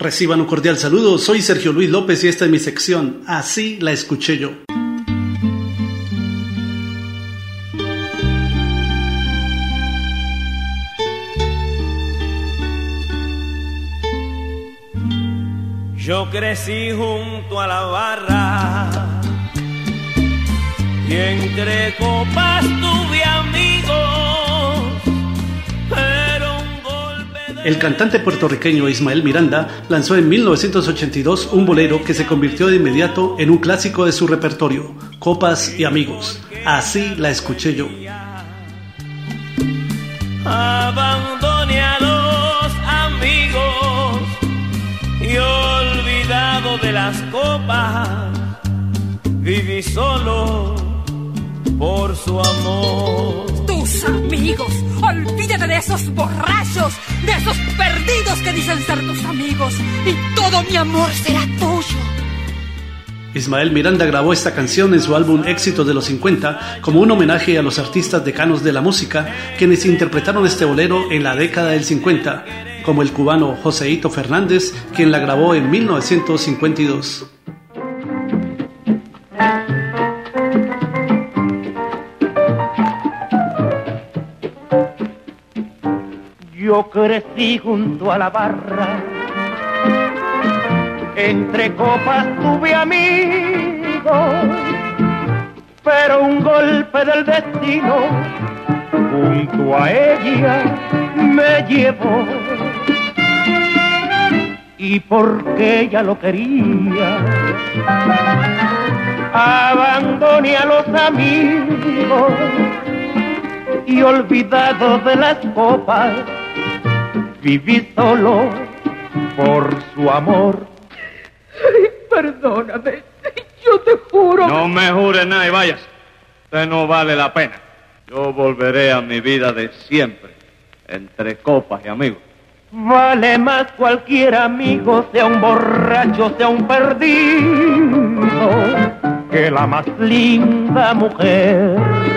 Reciban un cordial saludo, soy Sergio Luis López y esta es mi sección, así la escuché yo. Yo crecí junto a la barra y entre copas tuve El cantante puertorriqueño Ismael Miranda lanzó en 1982 un bolero que se convirtió de inmediato en un clásico de su repertorio, Copas y Amigos. Así la escuché yo. Abandoné a los amigos y olvidado de las copas, viví solo por su amor. Tus amigos, olvídate de esos borrachos, de esos perdidos que dicen ser tus amigos, y todo mi amor será tuyo. Ismael Miranda grabó esta canción en su álbum Éxitos de los 50 como un homenaje a los artistas decanos de la música quienes interpretaron este bolero en la década del 50, como el cubano Joseito Fernández, quien la grabó en 1952. Yo crecí junto a la barra, entre copas tuve amigos, pero un golpe del destino junto a ella me llevó. Y porque ella lo quería, abandoné a los amigos y olvidado de las copas, viví solo por su amor. Perdóname, yo te juro. No me jure nada y vayas. Usted no vale la pena. Yo volveré a mi vida de siempre, entre copas y amigos. Vale más cualquier amigo, sea un borracho, sea un perdido, que la más linda mujer.